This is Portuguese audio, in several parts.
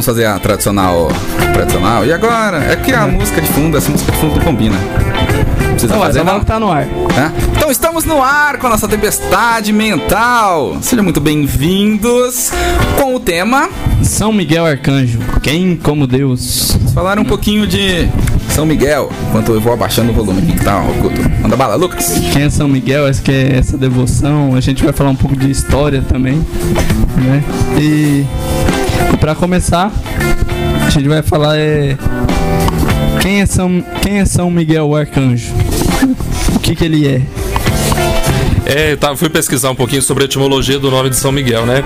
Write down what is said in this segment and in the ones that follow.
vamos fazer a tradicional. Tradicional. E agora? É que a música de fundo, essa música de fundo não combina. Não precisa Não, fazer essa não. tá no ar. Né? Então estamos no ar com a nossa tempestade mental. Sejam muito bem-vindos com o tema. São Miguel Arcanjo, quem como Deus? Vamos falar um pouquinho de São Miguel, enquanto eu vou abaixando o volume aqui tá oculto. Manda bala, Lucas. Quem é São Miguel? Essa que é essa devoção. A gente vai falar um pouco de história também, né? E para começar, a gente vai falar é quem é São quem é São Miguel Arcanjo? O que que ele é? É, eu tava, fui pesquisar um pouquinho sobre a etimologia do nome de São Miguel, né?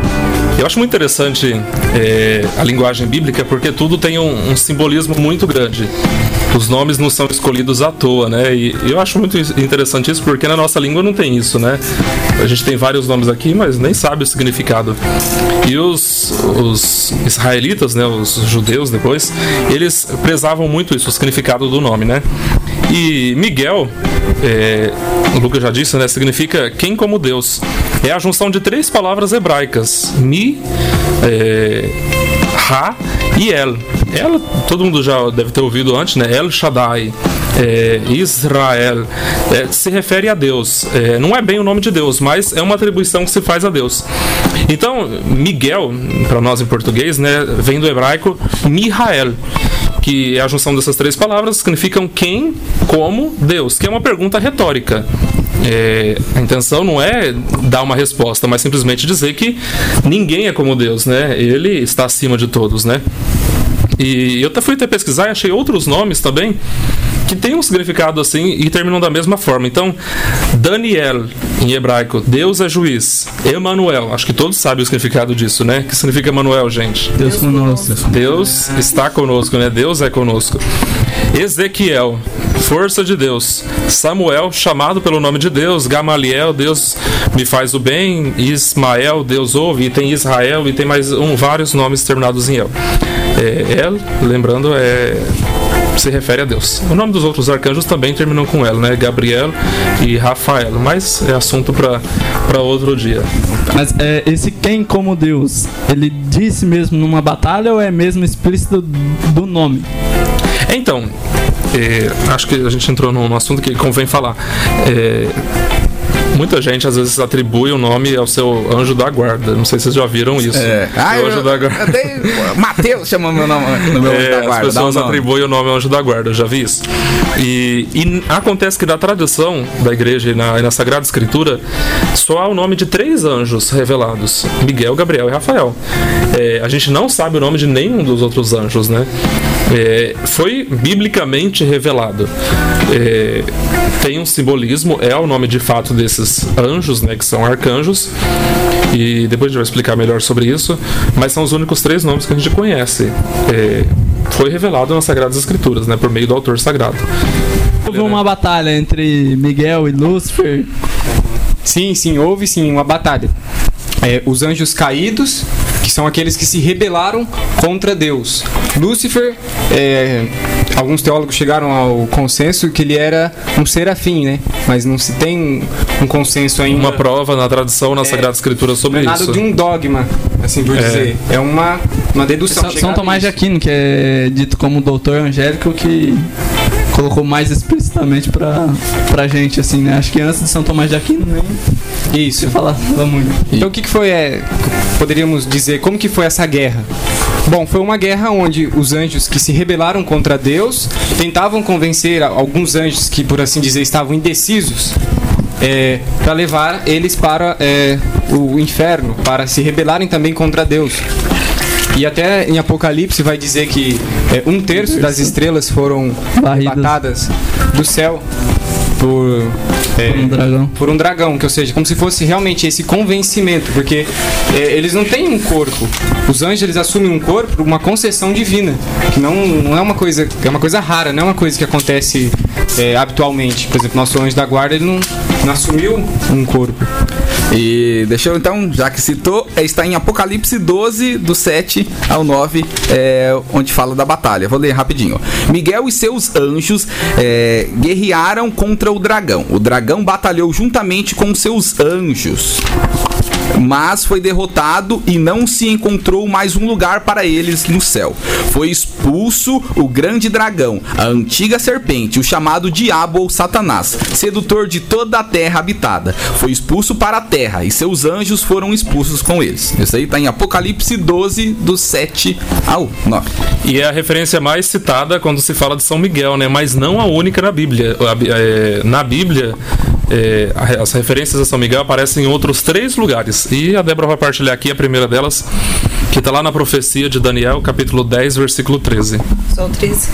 Eu acho muito interessante é, a linguagem bíblica porque tudo tem um, um simbolismo muito grande. Os nomes não são escolhidos à toa, né? E eu acho muito interessante isso porque na nossa língua não tem isso, né? A gente tem vários nomes aqui, mas nem sabe o significado. E os, os israelitas, né, os judeus depois, eles prezavam muito isso, o significado do nome, né? E Miguel, é, o Lucas já disse, né, significa quem como Deus. É a junção de três palavras hebraicas: Mi, é, Ra e El. El, todo mundo já deve ter ouvido antes, né? El Shaddai. é, Israel é, se refere a Deus. É, não é bem o nome de Deus, mas é uma atribuição que se faz a Deus. Então, Miguel, para nós em português, né, vem do hebraico Mihael que é a junção dessas três palavras, significam quem como Deus, que é uma pergunta retórica. É, a intenção não é dar uma resposta, mas simplesmente dizer que ninguém é como Deus, né? Ele está acima de todos, né? E eu até fui até pesquisar e achei outros nomes também que tem um significado assim e terminam da mesma forma. Então, Daniel, em hebraico, Deus é juiz. Emanuel, acho que todos sabem o significado disso, né? O que significa Emanuel, gente? Deus conosco. Deus está conosco, né? Deus é conosco. Ezequiel, força de Deus. Samuel, chamado pelo nome de Deus. Gamaliel, Deus me faz o bem. Ismael, Deus ouve. E tem Israel e tem mais um, vários nomes terminados em El. É, El, lembrando, é se refere a Deus. O nome dos outros arcanjos também terminam com El, né? Gabriel e Rafael, mas é assunto para outro dia. Mas é, esse quem como Deus, ele disse mesmo numa batalha ou é mesmo explícito do nome? Então, é, acho que a gente entrou num assunto que convém falar. É, muita gente às vezes atribui o nome ao seu anjo da guarda. Não sei se vocês já viram isso. É. Ah, o eu, anjo da guarda. dei. Mateus chama meu nome no meu É, da as guarda. um pessoas nome. atribuem o nome ao anjo da guarda, eu já vi isso. E, e acontece que na tradição da igreja e na, e na Sagrada Escritura só há o nome de três anjos revelados: Miguel, Gabriel e Rafael. É, a gente não sabe o nome de nenhum dos outros anjos, né? É, foi biblicamente revelado. É, tem um simbolismo, é o nome de fato desses anjos, né? Que são arcanjos. E depois a gente vai explicar melhor sobre isso. Mas são os únicos três nomes que a gente conhece. É, foi revelado nas Sagradas Escrituras, né? Por meio do autor sagrado. Houve uma batalha entre Miguel e Lúcifer. Sim, sim, houve sim uma batalha. É, os anjos caídos, que são aqueles que se rebelaram contra Deus. Lúcifer, é, alguns teólogos chegaram ao consenso que ele era um serafim, né? Mas não se tem um consenso ainda. Uma prova na tradição, na Sagrada Escritura não sobre é nada isso. de um dogma, assim por É. dizer. É uma, uma dedução. São, São Tomás de. Aquino, que é dito como doutor angélico, que colocou mais explicitamente pra, pra gente, assim, né? Acho que antes de São Tomás de Aquino nem Isso. se falava muito. Então o que, que foi, é, poderíamos dizer, como que foi essa guerra? Bom, foi uma guerra onde os anjos que se rebelaram contra Deus tentavam convencer alguns anjos que, por assim dizer, estavam indecisos para levar eles para é, o inferno, para se rebelarem também contra Deus. E até em Apocalipse vai dizer que é, um terço das estrelas foram arrebatadas do céu por, é, Um dragão. por um dragão, que ou seja, como se fosse realmente esse convencimento, porque é, eles não têm um corpo. Os anjos eles assumem um corpo, uma concessão divina, que não, não é uma coisa, é uma coisa rara, não é uma coisa que acontece é, habitualmente. Por exemplo, nosso anjo da guarda ele não, não assumiu um corpo. E deixa eu então, já que citou, é, está em Apocalipse 12, do 7 ao 9, é, onde fala da batalha. Vou ler rapidinho. Miguel e seus anjos é, guerrearam contra o dragão. O dragão batalhou juntamente com seus anjos mas foi derrotado e não se encontrou mais um lugar para eles no céu. Foi expulso o grande dragão, a antiga serpente, o chamado diabo ou Satanás, sedutor de toda a terra habitada. Foi expulso para a terra e seus anjos foram expulsos com eles. Isso aí está em Apocalipse 12, do 7 ao 9. E é a referência mais citada quando se fala de São Miguel, né? Mas não a única na Bíblia. É, na Bíblia, é, as referências a São Miguel aparecem em outros três lugares. E a Débora vai partilhar aqui a primeira delas, que está lá na profecia de Daniel, capítulo 10, versículo 13. São 13.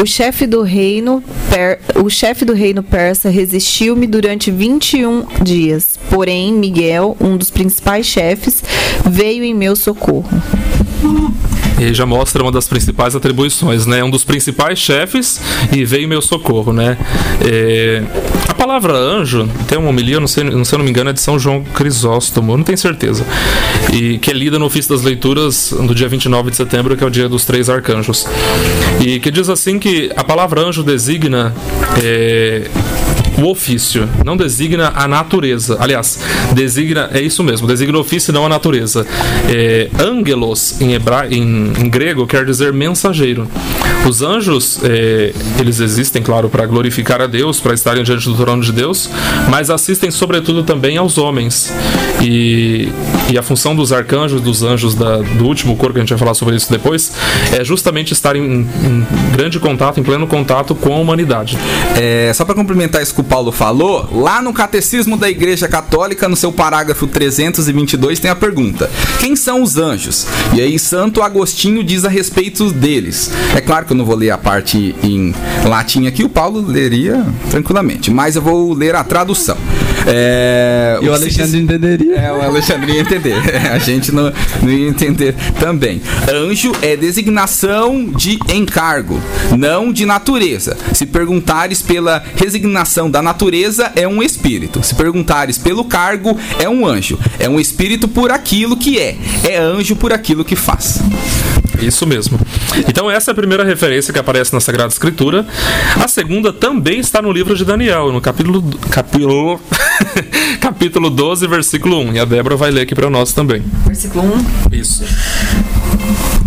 O chefe do reino, per, o chefe do reino persa resistiu-me durante 21 dias. Porém, Miguel, um dos principais chefes, veio em meu socorro. E já mostra uma das principais atribuições, né? Um dos principais chefes e veio meu socorro, né? É... A palavra anjo tem uma homilia, não sei, não, se eu não me engano, é de São João Crisóstomo, não tenho certeza. E que é lida no ofício das leituras do dia 29 de setembro, que é o dia dos três arcanjos. E que diz assim que a palavra anjo designa é, o ofício, não designa a natureza. Aliás, designa, é isso mesmo, designa o ofício não a natureza. É, angelos, em, hebra, em, em, grego, quer dizer mensageiro. Os anjos, é, eles existem, claro, para glorificar a Deus, para estarem diante do trono de Deus, mas assistem sobretudo também aos homens. E, e a função dos arcanjos, dos anjos da, do último corpo, que a gente vai falar sobre isso depois, é justamente estar em, em grande contato, em pleno contato com a humanidade. É, só para complementar isso que o Paulo falou, lá no Catecismo da Igreja Católica, no seu parágrafo 322, tem a pergunta: Quem são os anjos? E aí, Santo Agostinho diz a respeito deles. É claro que eu não vou ler a parte em latim aqui, o Paulo leria tranquilamente, mas eu vou ler a tradução. É, e o Alexandre entenderia. É, o Alexandre ia entender. a gente não, não ia entender também. Anjo é designação de encargo, não de natureza. Se perguntares pela resignação da natureza, é um espírito. Se perguntares pelo cargo, é um anjo. É um espírito por aquilo que é. É anjo por aquilo que faz. Isso mesmo. Então essa é a primeira referência que aparece na Sagrada Escritura. A segunda também está no livro de Daniel, no capítulo capítulo capítulo 12, versículo 1. E a Débora vai ler aqui para nós também. Versículo 1. Isso.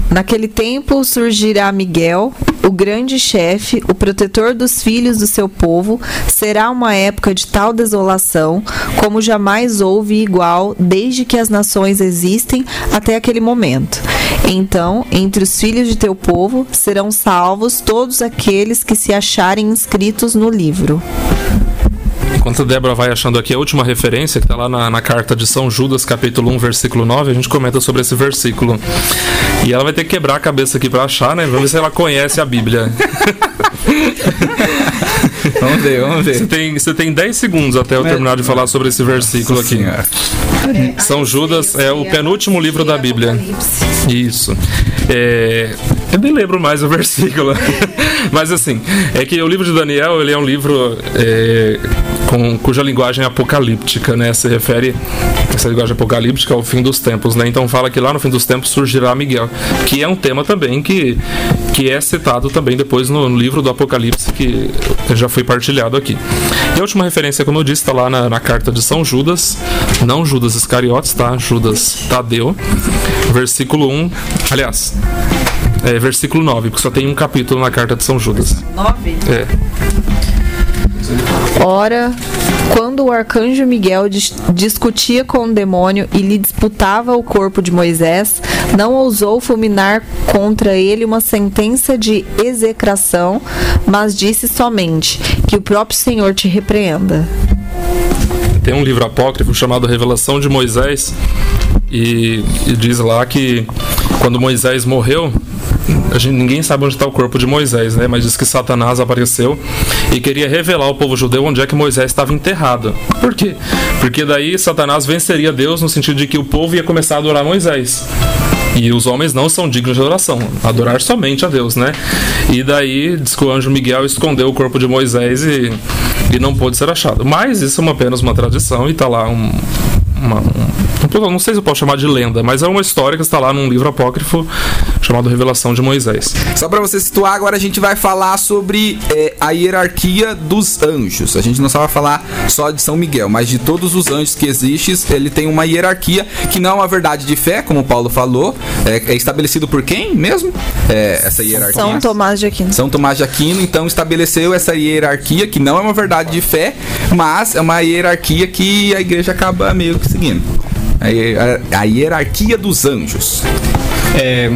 Naquele tempo surgirá Miguel, o grande chefe, o protetor dos filhos do seu povo. Será uma época de tal desolação como jamais houve igual desde que as nações existem até aquele momento. Então, entre os filhos de teu povo serão salvos todos aqueles que se acharem inscritos no livro. Enquanto a Débora vai achando aqui a última referência, que está lá na, na, carta de São Judas, capítulo 1, versículo 9, a gente comenta sobre esse versículo. E ela vai ter que quebrar a cabeça aqui para achar, né? Vamos ver se ela conhece a Bíblia. vamos ver, vamos ver. Você tem, você tem 10 segundos até eu terminar de falar sobre esse versículo aqui. São Judas é o penúltimo livro da Bíblia. Isso. É, eu nem lembro mais o versículo. Mas assim, é que o livro de Daniel ele é um livro é, com, cuja linguagem é apocalíptica, né? Se refere essa linguagem apocalíptica ao fim dos tempos, né? Então fala que lá no fim dos tempos surgirá Miguel, que é um tema também que, que é citado também depois no, livro do Apocalipse que já foi partilhado aqui. E a última referência, como eu disse, está lá na, na carta de São Judas, não Judas Iscariotes, tá? Judas Tadeu, versículo 1. Aliás, é, versículo 9, porque só tem um capítulo na carta de São Judas. 9? É. Ora, quando o arcanjo Miguel dis discutia com o demônio e lhe disputava o corpo de Moisés, não ousou fulminar contra ele uma sentença de execração, mas disse somente: Que o próprio Senhor te repreenda. Tem um livro apócrifo chamado Revelação de Moisés, e, e diz lá que quando Moisés morreu, a gente, ninguém sabe onde está o corpo de Moisés, né? Mas diz que Satanás apareceu e queria revelar ao povo judeu onde é que Moisés estava enterrado. Por quê? Porque daí Satanás venceria Deus no sentido de que o povo ia começar a adorar Moisés. E os homens não são dignos de adoração, adorar somente a Deus, né? E daí diz que o anjo Miguel escondeu o corpo de Moisés e, e não pôde ser achado. Mas isso é apenas uma tradição e tá lá um, uma, um, não sei se eu posso chamar de lenda, mas é uma história que está lá num livro apócrifo chamado Revelação de Moisés. Só para você situar, agora a gente vai falar sobre é, a hierarquia dos anjos. A gente não só vai falar só de São Miguel, mas de todos os anjos que existem, ele tem uma hierarquia que não é uma verdade de fé, como Paulo falou, é, é estabelecido por quem mesmo? É, essa hierarquia. São Tomás de Aquino. São Tomás de Aquino, então estabeleceu essa hierarquia que não é uma verdade de fé, mas é uma hierarquia que a igreja acaba meio que seguindo. A, a hierarquia dos anjos. É,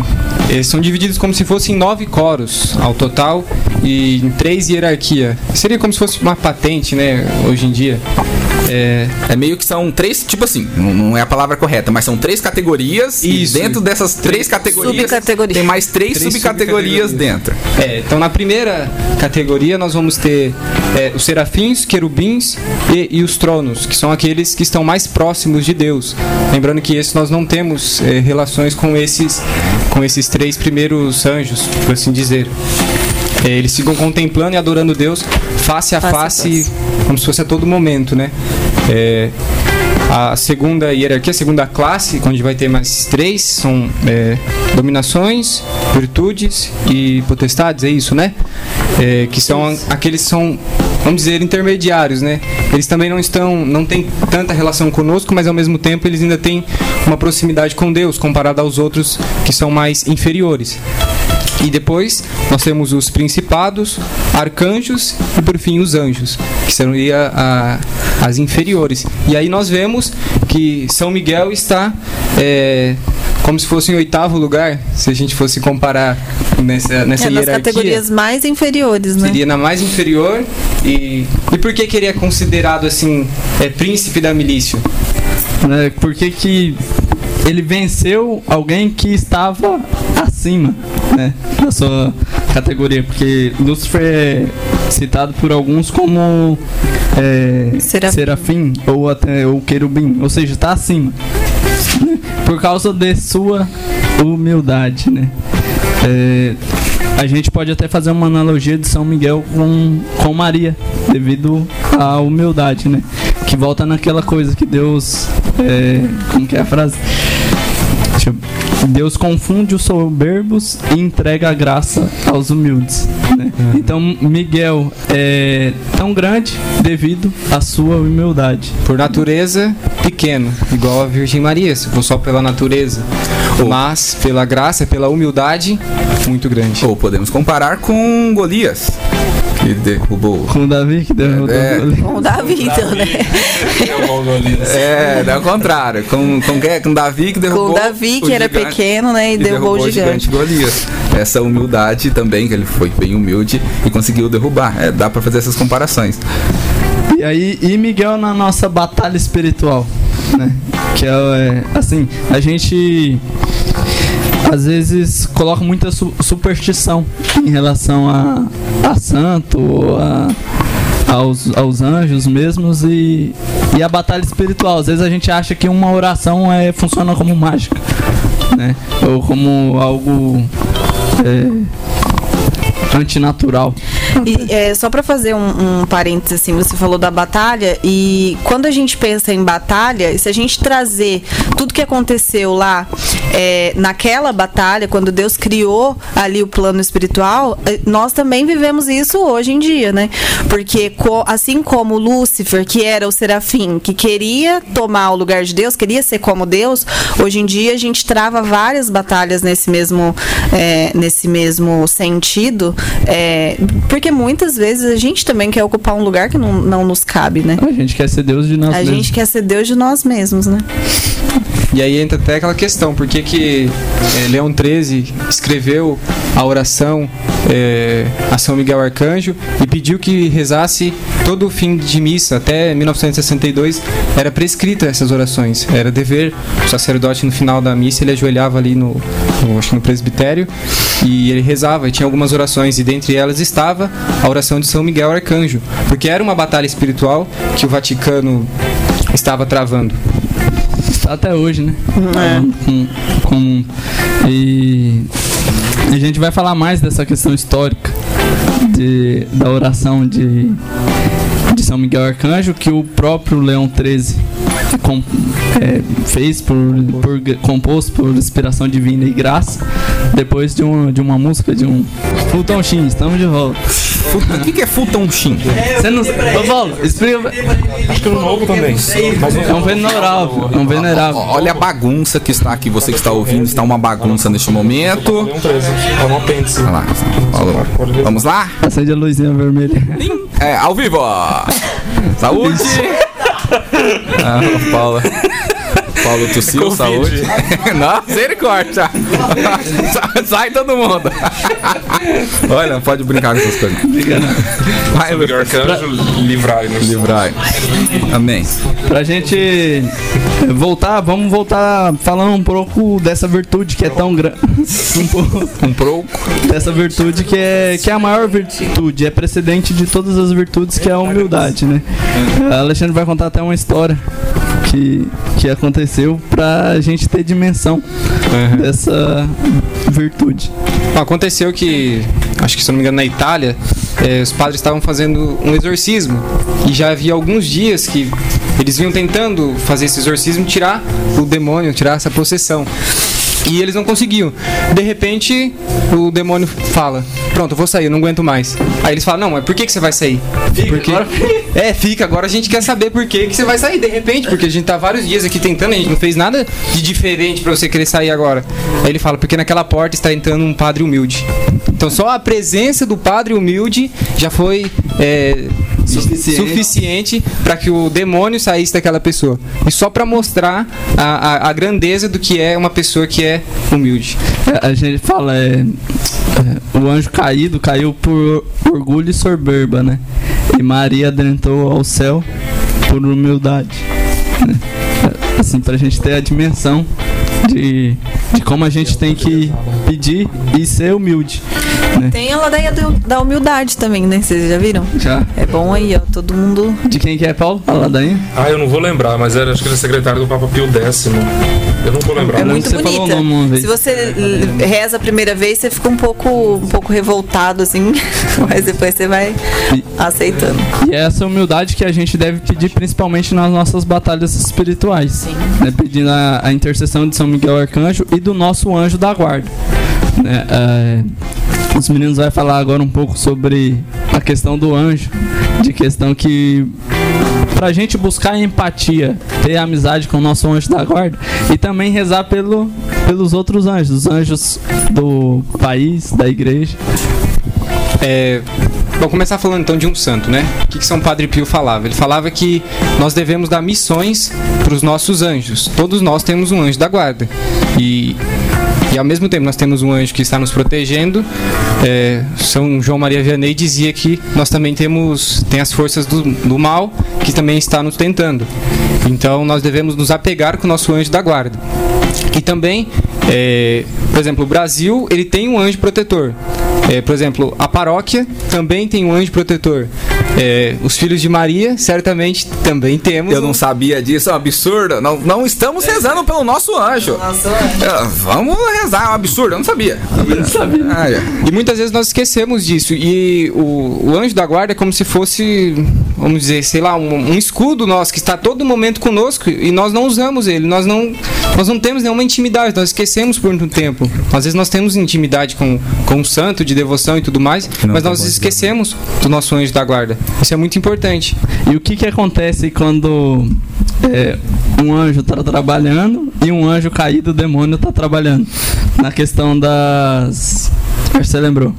eles são divididos como se fossem nove coros ao total e em três hierarquia. Seria como se fosse uma patente, né, hoje em dia. É, é meio que são três, tipo assim, não é a palavra correta, mas são três categorias Isso. e dentro dessas três categorias tem mais três, três subcategorias, subcategorias, dentro. É, então na primeira categoria nós vamos ter é, os serafins, querubins e, e, os tronos, que são aqueles que estão mais próximos de Deus. Lembrando que esses nós não temos é, relações com esses, com esses três primeiros anjos, por assim dizer. É, eles ficam contemplando e adorando Deus face a face, face, como se fosse a todo momento, né? É, a segunda hierarquia, a segunda classe, onde vai ter mais três, são é, dominações, virtudes e potestades, é isso, né? É, que são aqueles são, vamos dizer, intermediários, né? Eles também não estão, não têm tanta relação conosco, mas ao mesmo tempo eles ainda têm uma proximidade com Deus, comparado aos outros que são mais inferiores. E depois nós temos os principados, arcanjos e por fim os anjos, que seriam a, as inferiores. E aí nós vemos que São Miguel está é, como se fosse em oitavo lugar, se a gente fosse comparar nessa, nessa é, hierarquia. Nas categorias mais inferiores, né? Seria na mais inferior. E, e por que, que ele é considerado assim, é príncipe da milícia? É, porque que ele venceu alguém que estava acima né, da sua categoria, porque Lúcifer é citado por alguns como é, serafim. serafim. ou até o querubim, ou seja, está acima, por causa de sua humildade, né? É, a gente pode até fazer uma analogia de São Miguel com, com Maria, devido à humildade, né? Que volta naquela coisa que Deus. É, como que é a frase? Deus confunde os soberbos e entrega a graça aos humildes. Né? Uhum. Então Miguel é tão grande devido à sua humildade. Por natureza, pequeno, igual a Virgem Maria, se for só pela natureza. Oh. Mas pela graça, pela humildade, muito grande. Ou podemos comparar com Golias que derrubou. Com o Davi que derrubou é, Com o Davi, então, né? é, é o contrário. Com, com, quem? com o Davi que derrubou. Com o Davi, que o era gigante, pequeno, né? E derrubou, derrubou o gigante. Golias. Essa humildade também, que ele foi bem humilde e conseguiu derrubar. É, dá para fazer essas comparações. E aí, e Miguel na nossa batalha espiritual, né? Que é, é assim, a gente às vezes coloca muita su superstição em relação a, a santo a, aos, aos anjos mesmos e, e a batalha espiritual. Às vezes a gente acha que uma oração é, funciona como mágica, né? Ou como algo é, antinatural. E, é, só para fazer um, um parênteses, assim, você falou da batalha, e quando a gente pensa em batalha, se a gente trazer tudo que aconteceu lá é, naquela batalha, quando Deus criou ali o plano espiritual, é, nós também vivemos isso hoje em dia, né? Porque assim como Lúcifer, que era o serafim, que queria tomar o lugar de Deus, queria ser como Deus, hoje em dia a gente trava várias batalhas nesse mesmo, é, nesse mesmo sentido, é, porque porque muitas vezes a gente também quer ocupar um lugar que não, não nos cabe, né? A gente quer ser Deus de nós a mesmos. A gente quer ser Deus de nós mesmos, né? E aí entra até aquela questão, por que que é, Leão XIII escreveu a oração é, a São Miguel Arcanjo e pediu que rezasse todo o fim de missa, até 1962 era prescrita essas orações, era dever, o sacerdote no final da missa ele ajoelhava ali no, no, acho no presbitério e ele rezava, e tinha algumas orações e dentre elas estava a oração de São Miguel Arcanjo, porque era uma batalha espiritual que o Vaticano estava travando. Tá até hoje, né? É. Com, com- e a gente vai falar mais dessa questão histórica de, da oração de, de São Miguel Arcanjo que o próprio Leão XIII com- é, fez por, por composto por inspiração divina e graça depois de, um, de uma música de um Fulton Sheen, estamos de volta. O que, que é Futon Shin? Você não. Ô Paulo, explica. Acho que o novo também. É um venerável, é um venerável. Ó, Olha a bagunça que está aqui, você que está ouvindo, está uma bagunça neste momento. Leão 13. É um apêndice. Olha lá. Vamos lá? Acende a luzinha vermelha. É, ao vivo, ó. Saúde! Ah, o Paulo. Tossiu, saúde. Não, misericórdia. Sai- Sai todo mundo. Olha, pode brincar com essas coisas. Vai, Miguel Lucas. Arcanjo, livrai-nos. Livrai. Amém. Pra gente voltar, vamos voltar falando um pouco dessa virtude que é tão grande. um pouco Um pouco. dessa virtude que é, que é a maior virtude, é precedente de todas as virtudes, que é a humildade, né? A Alexandre vai contar até uma história que, que aconteceu pra gente ter dimensão dessa virtude. Aconteceu que, acho que se eu não me engano, na Itália, eh, os padres estavam fazendo um exorcismo. E já havia alguns dias que eles vinham tentando fazer esse exorcismo, tirar o demônio, tirar essa possessão. E eles não conseguiam. De repente, o demônio fala: Pronto, eu vou sair, eu não aguento mais. Aí eles falam: Não, mas por que, que você vai sair? porque... É, fica. Agora a gente quer saber por que, que você vai sair de repente, porque a gente tá vários dias aqui tentando, a gente não fez nada de diferente pra você querer sair agora. Aí ele fala: Porque naquela porta está entrando um padre humilde. Então só a presença do padre humilde já foi. é, Suficiente. suficiente para que o demônio saísse daquela pessoa. E só para mostrar a, a, a grandeza do que é uma pessoa que é humilde. É, A gente fala, é, é, o anjo caído caiu por orgulho e soberba, né? E Maria adentrou ao céu por humildade. Assim, pra gente ter a dimensão de, de como a gente tem que pedir e ser humilde. Né? Tem a ladainha do- da humildade também, né? Vocês já viram? Já. É bom aí, ó. Todo mundo. De quem que é, Paulo? Fala daí. Ah, eu não vou lembrar, mas era, acho que ele é secretário do Papa Pio X. Eu não vou lembrar. É não, muito você bonita. o nome vez. Se você reza a primeira vez, você fica um pouco, um pouco revoltado, assim. Mas depois você vai E- aceitando. E é essa humildade que a gente deve pedir principalmente nas nossas batalhas espirituais. Sim. Né, pedindo a, a intercessão de São Miguel Arcanjo e do nosso anjo da guarda. Né, é, os meninos vão falar agora um pouco sobre a questão do anjo, de questão que pra gente buscar empatia, ter amizade com o nosso anjo da guarda e também rezar pelo, pelos outros anjos, os anjos do país, da igreja. É, vou começar falando então de um santo, né? O que, que São Padre Pio falava? Ele falava que nós devemos dar missões para os nossos anjos. Todos nós temos um anjo da guarda. E, e ao mesmo tempo nós temos um anjo que está nos protegendo. É, São João Maria Vianney dizia que nós também temos tem as forças do, do mal que também está nos tentando. Então nós devemos nos apegar com o nosso anjo da guarda. E também, é, por exemplo, o Brasil ele tem um anjo protetor. É, por exemplo, a paróquia também tem um anjo protetor. É, os filhos de Maria, certamente, também temos. Eu um- não sabia disso, é um absurdo. Não, não estamos rezando pelo nosso anjo. É, Vamos rezar, é um absurdo, eu não sabia. Eu não sabia. Ah, é. E muitas vezes nós esquecemos disso. E o, o anjo da guarda é como se fosse, vamos dizer, sei lá, um, um escudo nosso que está a todo momento conosco e nós não usamos ele. Nós não, nós não temos nenhuma intimidade, nós esquecemos por muito tempo. Às vezes nós temos intimidade com, com um santo de devoção e tudo mais, mas nós esquecemos do nosso anjo da guarda. Isso é muito importante. E o que que acontece quando é, um anjo está trabalhando e um anjo caído, o demônio está trabalhando? Na questão das. Você lembrou?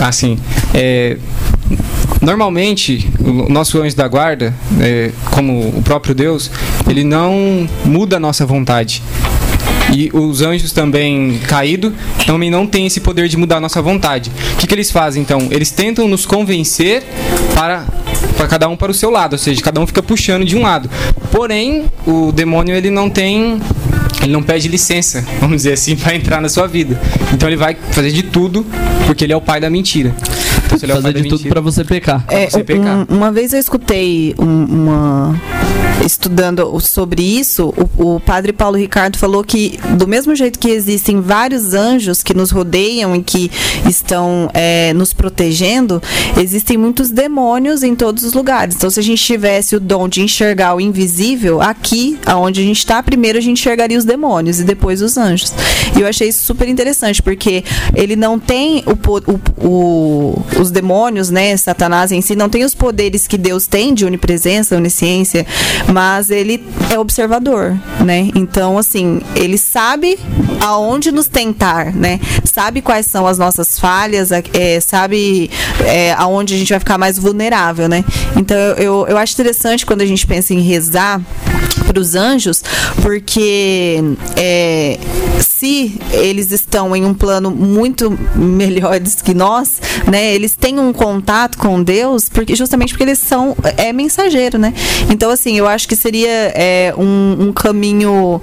Assim, é, normalmente o nosso anjo da guarda, é, como o próprio Deus, ele não muda a nossa vontade. E os anjos também caídos também não têm esse poder de mudar a nossa vontade. O que, que eles fazem então? Eles tentam nos convencer para, para cada um para o seu lado, ou seja, cada um fica puxando de um lado. Porém, o demônio ele não tem ele não pede licença, vamos dizer assim, para entrar na sua vida. Então ele vai fazer de tudo porque ele é o pai da mentira. Se ele é Fazer de tudo pra você pecar. É, você pecar. um- uma vez eu escutei um- uma estudando sobre isso, o, o padre Paulo Ricardo falou que do mesmo jeito que existem vários anjos que nos rodeiam e que estão é, nos protegendo, existem muitos demônios em todos os lugares. Então, se a gente tivesse o dom de enxergar o invisível, aqui, aonde a gente está, primeiro a gente enxergaria os demônios e depois os anjos. E eu achei isso super interessante, porque ele não tem o, o- o- os demônios, né? Satanás em si, não tem os poderes que Deus tem de onipresença, onisciência, mas ele é observador, né? Então, assim, ele sabe aonde nos tentar, né? Sabe quais são as nossas falhas, é, sabe é, aonde a gente vai ficar mais vulnerável, né? Então, eu, eu acho interessante quando a gente pensa em rezar para os anjos, porque é, se eles estão em um plano muito melhores que nós, né, eles têm um contato com Deus, porque justamente porque eles são é mensageiro, né? Então assim, eu acho que seria é, um, um caminho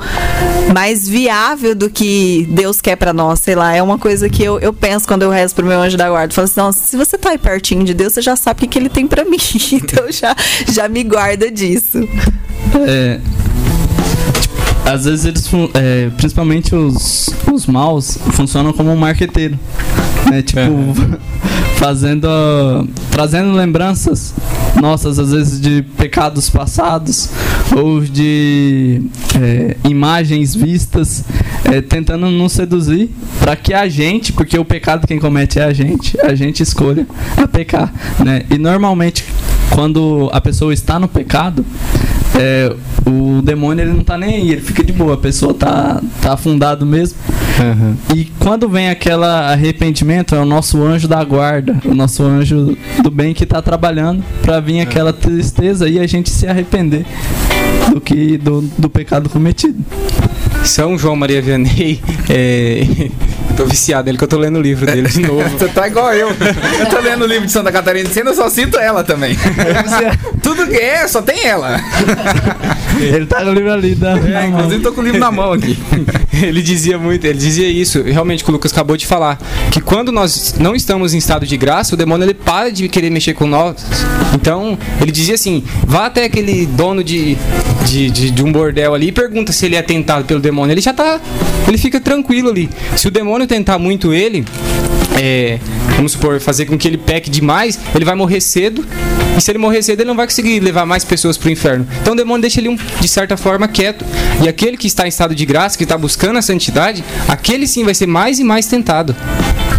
mais viável do que Deus quer para nós, sei lá, é uma coisa que eu, eu penso quando eu rezo pro meu anjo da guarda, falo assim, nossa, se você tá aí pertinho de Deus, você já sabe o que, que ele tem para mim, então já já me guarda disso. É, às vezes eles, é, principalmente os, os maus, funcionam como um marqueteiro. Né? Tipo, fazendo. a- trazendo lembranças nossas, às vezes, de pecados passados ou de é, imagens vistas, é, tentando nos seduzir para que a gente, porque o pecado quem comete é a gente, a gente escolha a pecar. Né? E normalmente, quando a pessoa está no pecado, é, o demônio ele não tá nem aí, ele fica de boa, a pessoa tá, tá afundado mesmo. E quando vem aquele arrependimento, é o nosso anjo da guarda, o nosso anjo do bem que tá trabalhando pra vir aquela tristeza e a gente se arrepender do que do, do pecado cometido. São João Maria Vianney, é... tô viciado nele que eu tô lendo o livro dele de novo. Você tá igual eu. Eu tô lendo o livro de Santa Catarina de Sena, eu só cito ela também. Tudo que é, só tem ela. Ele tá com o livro ali, na mão. Inclusive, tô com o livro na mão aqui. ele dizia muito, ele dizia isso, realmente que o Lucas acabou de falar, que quando nós não estamos em estado de graça, o demônio ele para de querer mexer com nós. Então, ele dizia assim: vá até aquele dono de, de, de, de um bordel ali e pergunta se ele é tentado pelo demônio. Ele já tá. Ele fica tranquilo ali. Se o demônio tentar muito ele, é, vamos supor, fazer com que ele peque demais, ele vai morrer cedo. E se ele morrer cedo, ele não vai conseguir levar mais pessoas pro inferno. Então o demônio deixa ele, de certa forma, quieto. E aquele que está em estado de graça, que está buscando a santidade, aquele sim vai ser mais e mais tentado.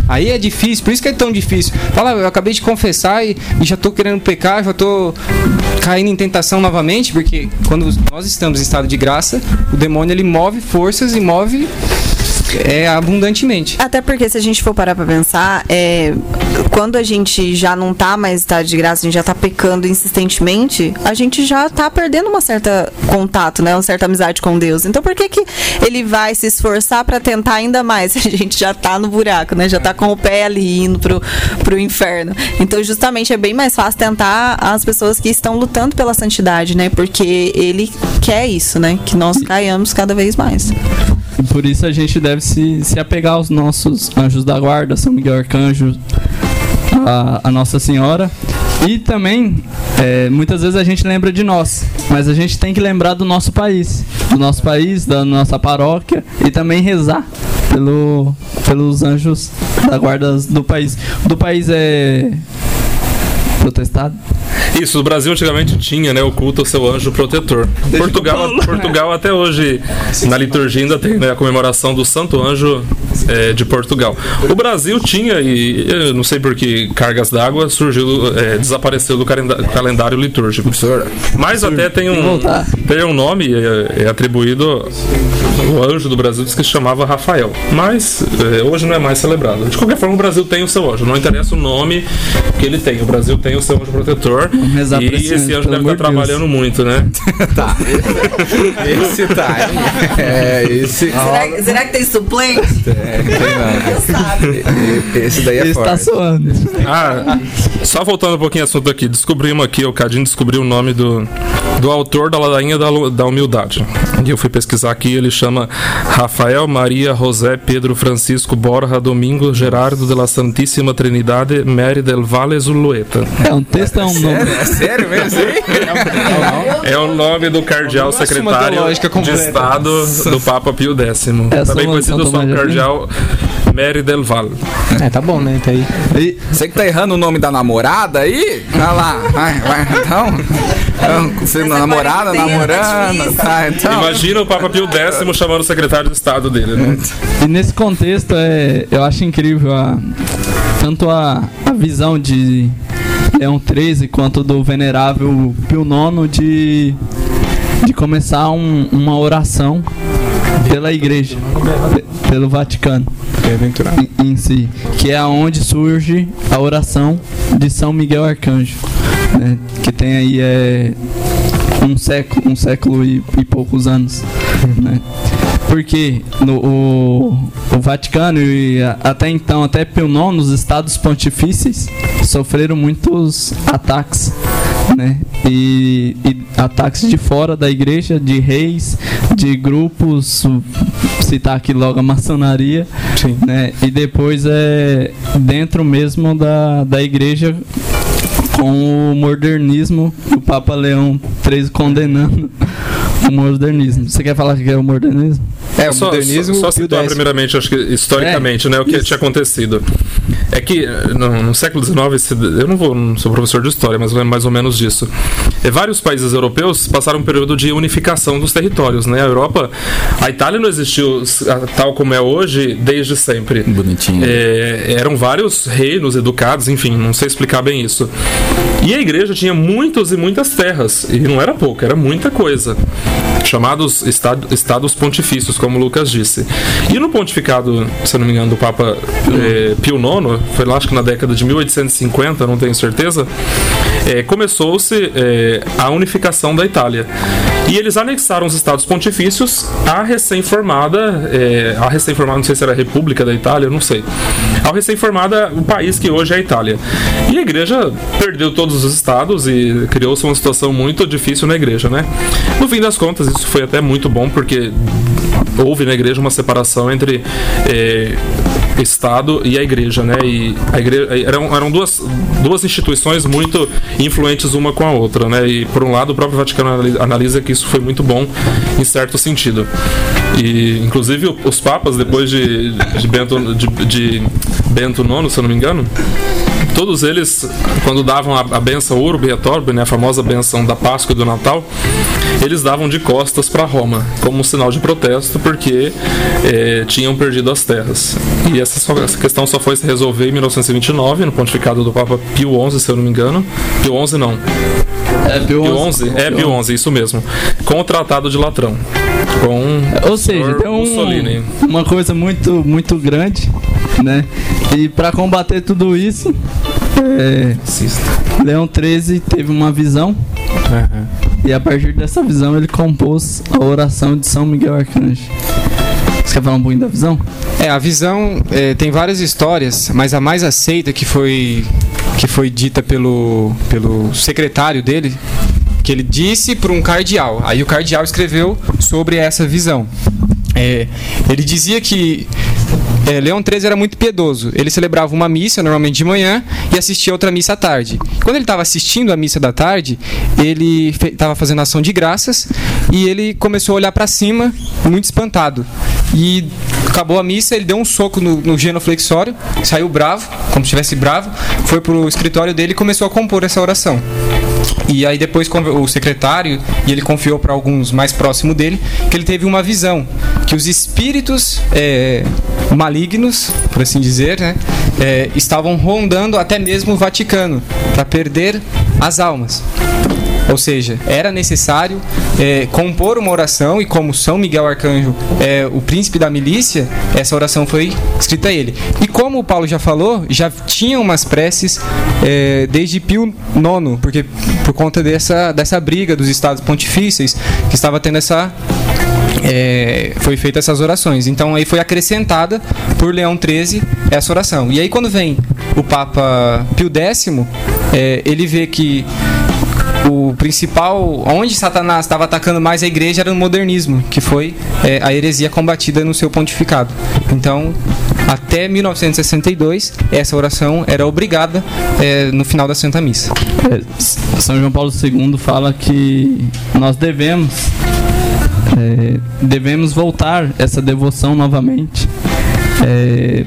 Aí é difícil, por isso que é tão difícil. Fala, eu acabei de confessar e, e já tô querendo pecar, já tô caindo em tentação novamente, porque quando nós estamos em estado de graça, o demônio ele move forças e move é, abundantemente. Até porque se a gente for parar pra pensar, é, quando a gente já não tá mais estado de graça, a gente já tá pecando insistentemente, a gente já tá perdendo uma certa contato, né? Uma certa amizade com Deus. Então por que que ele vai se esforçar pra tentar ainda mais? A gente já tá no buraco, né? Já tá com o pé ali indo pro, pro inferno. Então justamente é bem mais fácil tentar as pessoas que estão lutando pela santidade, né? Porque ele quer isso, né? Que nós caiamos cada vez mais. E Por isso a gente deve se, se apegar aos nossos anjos da guarda, São Miguel Arcanjo, a, a Nossa Senhora. E também, é, muitas vezes a gente lembra de nós, mas a gente tem que lembrar do nosso país, do nosso país, da nossa paróquia e também rezar pelo, pelos anjos da guarda do país. Do país é protestado? Isso, o Brasil antigamente tinha, né, o culto ao seu anjo protetor. Portugal, Portugal até hoje, na liturgia ainda tem né, a comemoração do Santo Anjo é, de Portugal. O Brasil tinha, e eu não sei por que cargas d'água, surgiu, é, desapareceu do calendário litúrgico. Mas até tem um, tem um nome, é, é atribuído, o anjo do Brasil diz que se chamava Rafael. Mas é, hoje não é mais celebrado. De qualquer forma, o Brasil tem o seu anjo, não interessa o nome que ele tem. O Brasil tem o seu anjo protetor. E esse esse anjo, deve estar Deus. trabalhando muito, né? Tá. Esse tá? É, esse. Será, será que tem suplente? Esse daí é Ele está forte. soando. Ah, só voltando um pouquinho ao assunto aqui, descobrimos aqui, o Cadinho descobriu o nome do, do autor da ladainha da, da humildade. E eu fui pesquisar aqui, ele chama Rafael Maria José Pedro Francisco Borja Domingo Gerardo de la Santíssima Trinidade Mary del Valle Zulueta. É um texto, é um nome. É sério mesmo? aí? É o nome do cardeal secretário de. Estado do Papa Pio X. É, Também conhecido como cardeal Mary del Valle. É, tá bom, né? Tá aí. E- Você que tá errando o nome da namorada aí? Vai lá, vai, vai. Então, então você namorada, tem namorando. Tá, então. Imagina o Papa Pio X chamando o secretário de Estado dele, né? E nesse contexto, é, eu acho incrível a, tanto a, a visão de Leão XIII quanto do venerável Pio IX de, de começar um- uma oração pela igreja, pe- pelo Vaticano em, em si, que é aonde surge a oração de São Miguel Arcanjo, né, que tem aí é, um século, um século e, e poucos anos, né? Porque no, o, o Vaticano e a- até então, até Pio IX, os estados pontifíceis sofreram muitos ataques, né? E, e ataques de fora da igreja, de reis, de grupos, citar aqui logo a maçonaria, Sim. né? E depois é dentro mesmo da, da igreja com o modernismo, o Papa Leão XIII condenando o modernismo. Você quer falar que é o modernismo? É, o só, modernismo. Só, só citar primeiramente, acho que historicamente, né, o que isso. tinha acontecido. É que no, no século XIX, eu não vou, não sou professor de história, mas lembro mais ou menos disso. É, vários países europeus passaram um período de unificação dos territórios, né? A Europa, a Itália não existiu tal como é hoje desde sempre. Bonitinho. É, eram vários reinos educados, enfim, não sei explicar bem isso. E a igreja tinha muitas e muitas terras, e não era pouco, era muita coisa. Chamados estado- estados pontifícios, como Lucas disse. E no pontificado, se não me engano, do Papa eh, Pio IX, foi lá acho que na década de 1850, não tenho certeza, eh, começou-se eh, a unificação da Itália. E eles anexaram os estados pontifícios à recém-formada, eh, a recém-formada, não sei se era a República da Itália, não sei. Ao recém-formada, o país que hoje é a Itália. E a igreja perdeu todos os estados e criou-se uma situação muito difícil na igreja, né? No fim das contas, isso foi até muito bom, porque houve na igreja uma separação entre eh, Estado e a igreja, né? E a igreja eram, eram duas, duas instituições muito influentes uma com a outra, né? E por um lado o próprio Vaticano anali- analisa que isso foi muito bom em certo sentido. E inclusive os papas depois de, de Bento de, de Bento IX, se eu não me engano, todos eles, quando davam a, a benção Urbi et Orbi, né, a famosa benção da Páscoa e do Natal, eles davam de costas para Roma, como um sinal de protesto, porque eh, tinham perdido as terras. E essa, só- essa questão só foi se resolver em 1929, no pontificado do Papa Pio XI, se eu não me engano. Pio XI não. É, Pio Pio XI? É, Pio XI, isso mesmo. Com o Tratado de Latrão. Com Ou seja, tem um- Mussolini. uma coisa muito, muito grande, né? E para combater tudo isso, é, Leão XIII teve uma visão e a partir dessa visão ele compôs a oração de São Miguel Arcanjo. Você quer falar um pouquinho da visão? É, a visão é, tem várias histórias, mas a mais aceita que foi que foi dita pelo, pelo secretário dele, que ele disse para um cardeal. Aí o cardeal escreveu sobre essa visão. É, ele dizia que é, Leão XIII era muito piedoso. Ele celebrava uma missa, normalmente de manhã, e assistia outra missa à tarde. Quando ele estava assistindo a missa da tarde, ele estava fazendo ação de graças e ele começou a olhar para cima, muito espantado. E acabou a missa, ele deu um soco no, no saiu bravo, como se estivesse bravo, foi pro escritório dele e começou a compor essa oração. E aí depois o secretário, e ele confiou para alguns mais próximos dele, que ele teve uma visão, que os espíritos é, malignos, por assim dizer, né, é, estavam rondando até mesmo o Vaticano, para perder as almas. Ou seja, era necessário é, compor uma oração, e como São Miguel Arcanjo é o príncipe da milícia, essa oração foi escrita a ele. E como o Paulo já falou, já tinha umas preces é, desde Pio IX, porque por conta dessa, dessa briga dos estados pontifíceis, que estava tendo essa é, foi feita essas orações. Então aí foi acrescentada por Leão XIII essa oração. E aí quando vem o Papa Pio X, é, ele vê que o principal, onde Satanás estava atacando mais a igreja era no modernismo, que foi é, a heresia combatida no seu pontificado. Então, até 1962, essa oração era obrigada é, no final da Santa Missa. É, São João Paulo II fala que nós devemos é, devemos voltar essa devoção novamente é,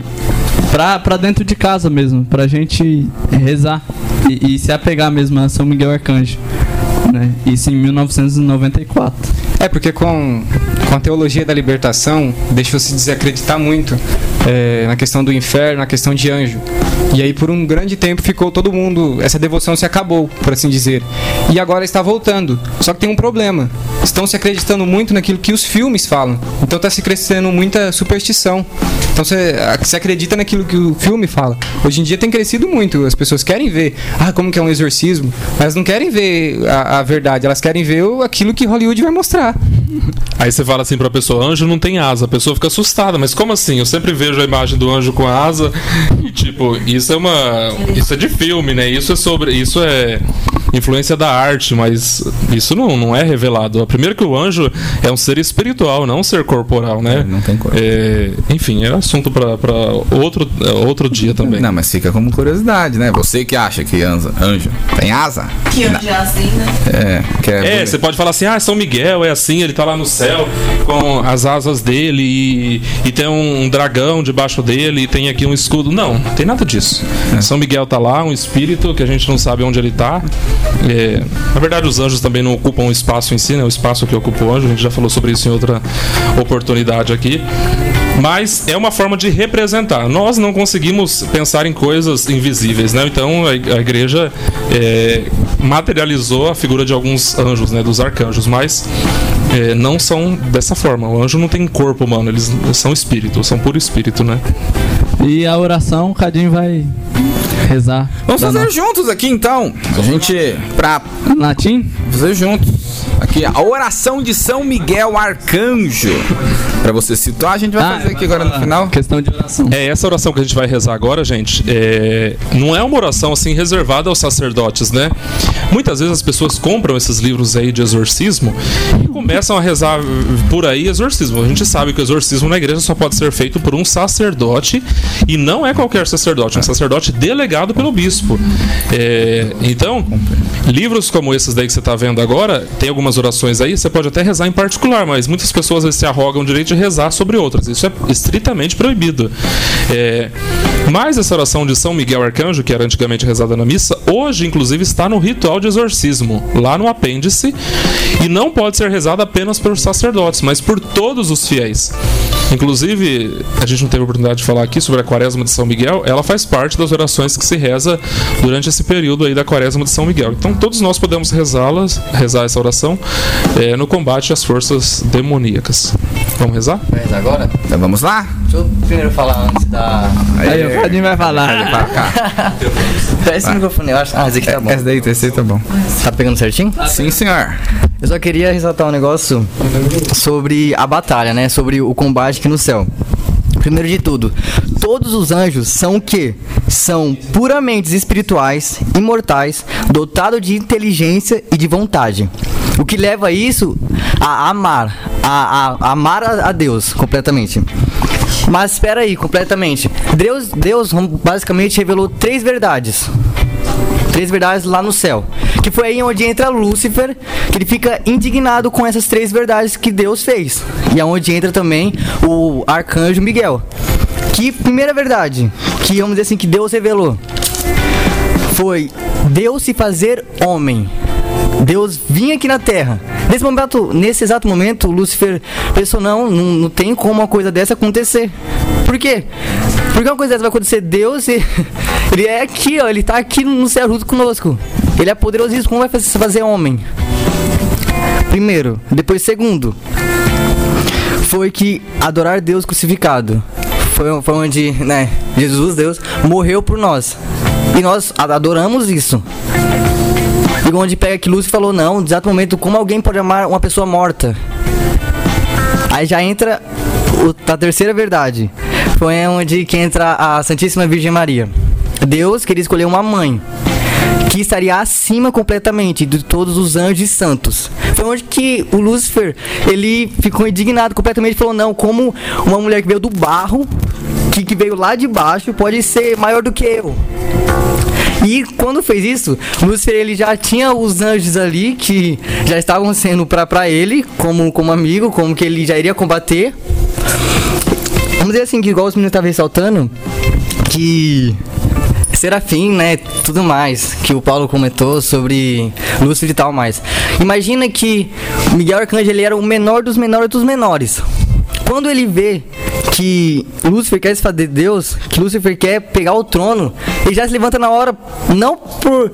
para dentro de casa mesmo, para a gente rezar e, e, se apegar mesmo a São Miguel Arcanjo. Né? Isso em 1994. É, porque com, com a teologia da libertação, deixou-se desacreditar muito é, na questão do inferno, na questão de anjo. E aí, por um grande tempo, ficou todo mundo. Essa devoção se acabou, por assim dizer. E agora está voltando. Só que tem um problema. Estão se acreditando muito naquilo que os filmes falam. Então está se crescendo muita superstição. Então você, você acredita naquilo que o filme fala. Hoje em dia tem crescido muito. As pessoas querem ver, ah, como que é um exorcismo, mas não querem ver a, a verdade. Elas querem ver aquilo que Hollywood vai mostrar. Aí você fala assim pra pessoa, anjo não tem asa. A pessoa fica assustada, mas como assim? Eu sempre vejo a imagem do anjo com asa e tipo, isso é uma. Isso é de filme, né? Isso é sobre. Isso é influência da arte, mas isso não, não é revelado. Primeiro que o anjo é um ser espiritual, não um ser corporal, né? É, não tem corpo. É, enfim, é assunto para outro, outro dia também. Não, mas fica como curiosidade, né? Você que acha que anjo, anjo tem asa? Que anjo é assim, né? É, que é, é você pode falar assim, ah, São Miguel é assim, ele tá lá no céu com as asas dele e, e tem um dragão debaixo dele e tem aqui um escudo. Não, não tem nada disso. É. São Miguel tá lá, um espírito que a gente não sabe onde ele tá. É, na verdade, os anjos também não ocupam o espaço em si, né? O espaço que ocupa o anjo, a gente já falou sobre isso em outra oportunidade aqui. Mas é uma forma de representar. Nós não conseguimos pensar em coisas invisíveis, né? Então a, igreja é, materializou a figura de alguns anjos, né? Dos arcanjos, mas é, não são dessa forma. O anjo não tem corpo humano, eles são espírito, são puro espírito, né? E a oração, o Cadinho vai rezar. Vamos fazer juntos aqui então. A gente. Pra. Latim? Fazer juntos. Aqui, a oração de São Miguel Arcanjo. Para você situar, a gente vai ah, fazer aqui agora no final. Questão de oração. É, essa oração que a gente vai rezar agora, gente, é... não é uma oração assim reservada aos sacerdotes, né? Muitas vezes as pessoas compram esses livros aí de exorcismo e começam a rezar por aí exorcismo. A gente sabe que o exorcismo na igreja só pode ser feito por um sacerdote e não é qualquer sacerdote, um sacerdote delegado pelo bispo. É... Então, livros como esses daí que você está vendo agora, tem algumas orações aí, você pode até rezar em particular, mas muitas pessoas se arrogam o direito de rezar sobre outras. Isso é estritamente proibido. É, mas essa oração de São Miguel Arcanjo, que era antigamente rezada na missa, hoje, inclusive, está no ritual de exorcismo, lá no apêndice, e não pode ser rezada apenas pelos sacerdotes, mas por todos os fiéis. Inclusive, a gente não teve a oportunidade de falar aqui sobre a quaresma de São Miguel, ela faz parte das orações que se reza durante esse período aí da quaresma de São Miguel. Então, todos nós podemos rezá-las, rezar essa oração é, no combate às forças demoníacas. Vamos rezar? Vai rezar agora? Então vamos lá? Deixa eu primeiro falar antes da. Aí, o Fadinho vai falar. Pra esse microfone, eu acho. Ah, esse aqui tá bom. Esse daí, esse aí tá bom. Tá pegando certinho? Sim, senhor. Eu só queria ressaltar um negócio sobre a batalha, né? Sobre o combate aqui no céu. Primeiro de tudo, todos os anjos são o que? São puramente espirituais, imortais, dotados de inteligência e de vontade. O que leva isso a amar, a, a, a amar a, a Deus completamente. Mas espera aí, completamente. Deus, Deus basicamente revelou três verdades três verdades lá no céu. Que foi aí onde entra Lúcifer, que ele fica indignado com essas três verdades que Deus fez. E é onde entra também o arcanjo Miguel. Que primeira verdade, que vamos dizer assim, que Deus revelou, foi Deus se fazer homem. Deus vinha aqui na Terra. Nesse momento, nesse exato momento, Lúcifer pensou não, não, não tem como uma coisa dessa acontecer. Por quê? Porque uma coisa dessa vai acontecer, Deus, ele é aqui, ó, ele tá aqui no céu junto conosco. Ele é poderosíssimo, como vai fazer, homem? Primeiro, depois segundo, foi que adorar Deus crucificado. Foi, foi onde, né, Jesus, Deus, morreu por nós. E nós adoramos isso. E onde pega que Lúcio falou, não, no exato momento, como alguém pode amar uma pessoa morta? Aí já entra o- a terceira verdade. Foi onde que entra a Santíssima Virgem Maria. Deus queria escolher uma mãe que estaria acima completamente de todos os anjos e santos. Foi onde que o Lúcifer, ele ficou indignado completamente, falou, não, como uma mulher que veio do barro, que, que veio lá de baixo, pode ser maior do que eu. E quando fez isso, Lúcifer ele já tinha os anjos ali que já estavam sendo pra, pra ele, como, como amigo, como que ele já iria combater. Vamos dizer assim, que igual os meninos estavam ressaltando, que Serafim, né, tudo mais, que o Paulo comentou sobre Lúcifer e tal mais. Imagina que Miguel Arcanjo ele era o menor dos menores dos menores. Quando ele vê que Lúcifer quer se fazer Deus, que Lúcifer quer pegar o trono, ele já se levanta na hora, não por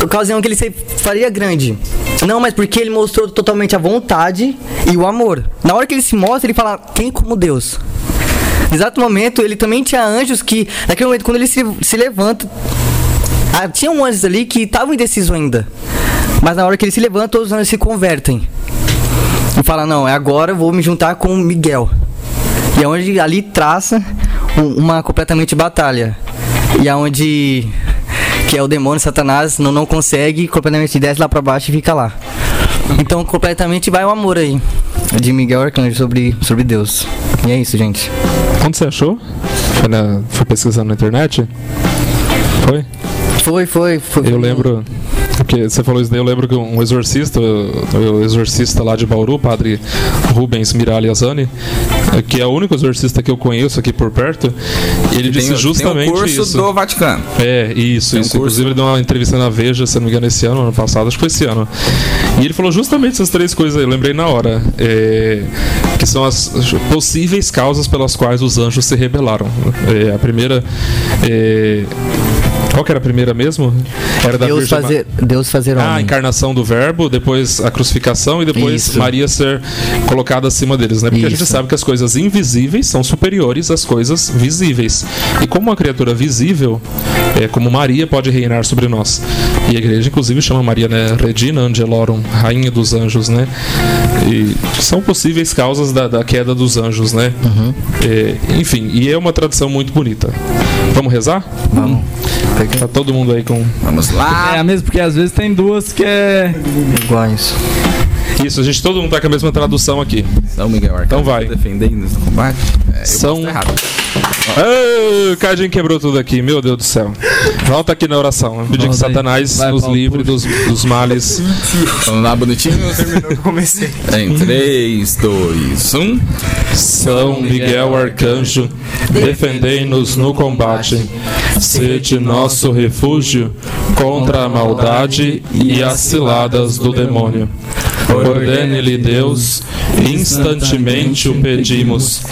ocasião que ele se faria grande. Não, mas porque ele mostrou totalmente a vontade e o amor. Na hora que ele se mostra, ele fala: quem como Deus? Exato momento, ele também tinha anjos que, naquele momento, quando ele se, se levanta, ah, tinha um anjos ali que estavam indecisos ainda. Mas na hora que ele se levanta, todos os anjos se convertem. E fala, não, é agora eu vou me juntar com o Miguel. E é onde ali traça um- uma completamente batalha. E é onde que é o demônio Satanás não, não consegue, completamente desce lá pra baixo e fica lá. Então completamente vai o amor aí. De Miguel Arcanjo sobre, sobre Deus. E é isso, gente. Onde você achou? Foi, na- foi pesquisando na internet? Foi? Foi, foi, foi. Eu lembro. Porque você falou isso daí, eu lembro que um exorcista, o exorcista lá de Bauru, padre Rubens Miralli Azani, que é o único exorcista que eu conheço aqui por perto, ele disse Tem, justamente tem o curso isso. do Vaticano. É, isso, Tem um isso. Inclusive, ele deu uma entrevista na Veja, se não me engano, esse ano, ano passado, acho que foi esse ano. E ele falou justamente essas três coisas aí, eu lembrei na hora. é, que são as possíveis causas pelas quais os anjos se rebelaram. É, a primeira. é, qual que era a primeira mesmo? Era da Deus Virgem Ma- fazer, Deus fazer ah, a homem. encarnação do verbo, depois a crucificação e depois Isso. Maria ser colocada acima deles, né? Porque a gente Isso. sabe que as coisas invisíveis são superiores às coisas visíveis. E como uma criatura visível, é como Maria pode reinar sobre nós. E a igreja inclusive chama Maria, né, Regina Angelorum, rainha dos anjos, né? E são possíveis causas da, da queda dos anjos, né? Uhum. É, enfim, e é uma tradição muito bonita. Vamos rezar? Vamos. Tá todo mundo aí com Vamos lá. É, mesmo porque às vezes tem duas que é. Iguais. isso, a gente todo mundo tá com a mesma tradução aqui. São Miguel Arcanjo Então vai. defendendo no combate. É, eu São-. Ah, o Cadinho quebrou tudo aqui, meu Deus do céu. Volta aqui na oração. Pedir que. Satanás Vai, nos Paulo, livre dos, dos males. Vamos lá, bonitinhos. Comecei. Em 3, 2, 1. São Miguel Arcanjo, defendei-nos no combate. Sede nosso refúgio contra a maldade e as ciladas do demônio. Ordene-lhe Deus, instantemente o pedimos.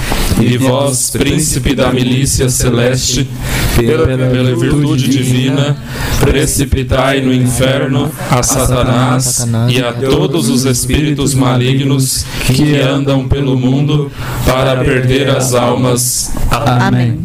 E vós, príncipe da milícia celeste, pela, pela virtude divina, precipitai no inferno a Satanás e a todos os espíritos malignos que andam pelo mundo para perder as almas. Amém.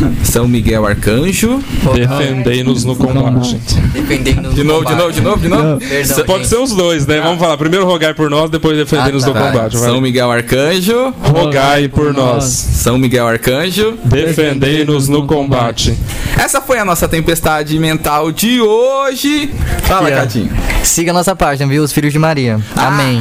São Miguel Arcanjo. Defendei-nos no combate. Dependendo De novo, de novo, de novo, de novo. Perdão, Pode gente. ser os dois, né? Vamos falar. Primeiro rogai por nós, depois defendei-nos Ah, no tá. combate. vai. São Miguel Arcanjo. Rogai por nós. São Miguel Arcanjo. Defendei-nos no combate. Essa foi a nossa tempestade mental de hoje. Fala, Yeah. Catinho. Siga a nossa página, viu? Os Filhos de Maria. Amém.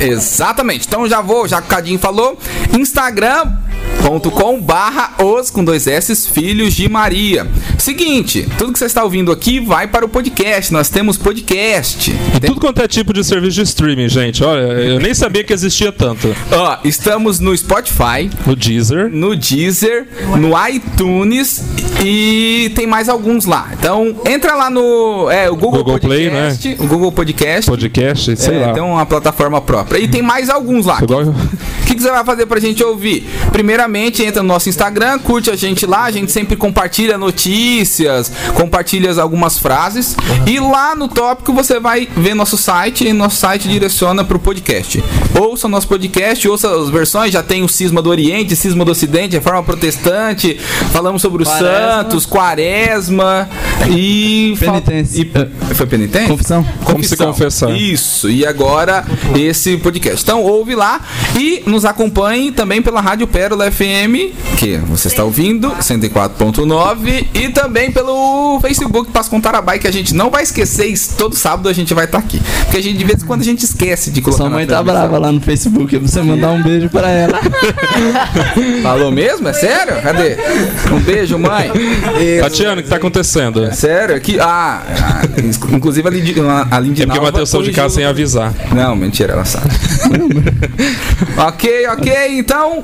Exatamente. Então já vou, já que o Cadinho falou, instagram.com barra os com dois S Filhos de Maria. Seguinte, tudo que você está ouvindo aqui vai para o podcast. Nós temos podcast. E tudo quanto é tipo de serviço de streaming, gente. Olha, eu nem sabia que existia tanto. Ó, estamos no Spotify, No Deezer. no Deezer, no iTunes e tem mais alguns lá. Então entra lá no é, o Google, Google Play, né? Podcast, o Google Podcast. Podcast, sei é, lá. Tem uma plataforma própria. E tem mais alguns lá. O que, que você vai fazer pra gente ouvir? Primeiramente, entra no nosso Instagram, curte a gente lá, a gente sempre compartilha notícias, compartilha algumas frases. E lá no tópico você vai ver nosso site e nosso site direciona pro podcast. Ouça o nosso podcast, ouça as versões, já tem o Cisma do Oriente, Cisma do Ocidente, Reforma Protestante, falamos sobre os Quaresma. santos, Quaresma e. Penitência. e foi penitente? Confissão? Como se confessar. Isso, e agora esse podcast. Então ouve lá e nos acompanhe também pela Rádio Pérola FM, que você está ouvindo, 104.9, e também pelo Facebook Pascom Tarabai, que a gente não vai esquecer, isso todo sábado a gente vai estar aqui. Porque a gente, de vez em quando, a gente esquece de colocar Sua na mãe tá brava lá no Facebook. Você mandar um beijo pra ela. Falou mesmo? É sério? Cadê? Um beijo, mãe. Tatiana, o que tá acontecendo? É sério? Aqui, ah, ah, inclusive a Lindy, a Lindy É porque o Nalva Matheus saiu de casa sem avisar. Não, mentira, ela sabe. ok, ok, então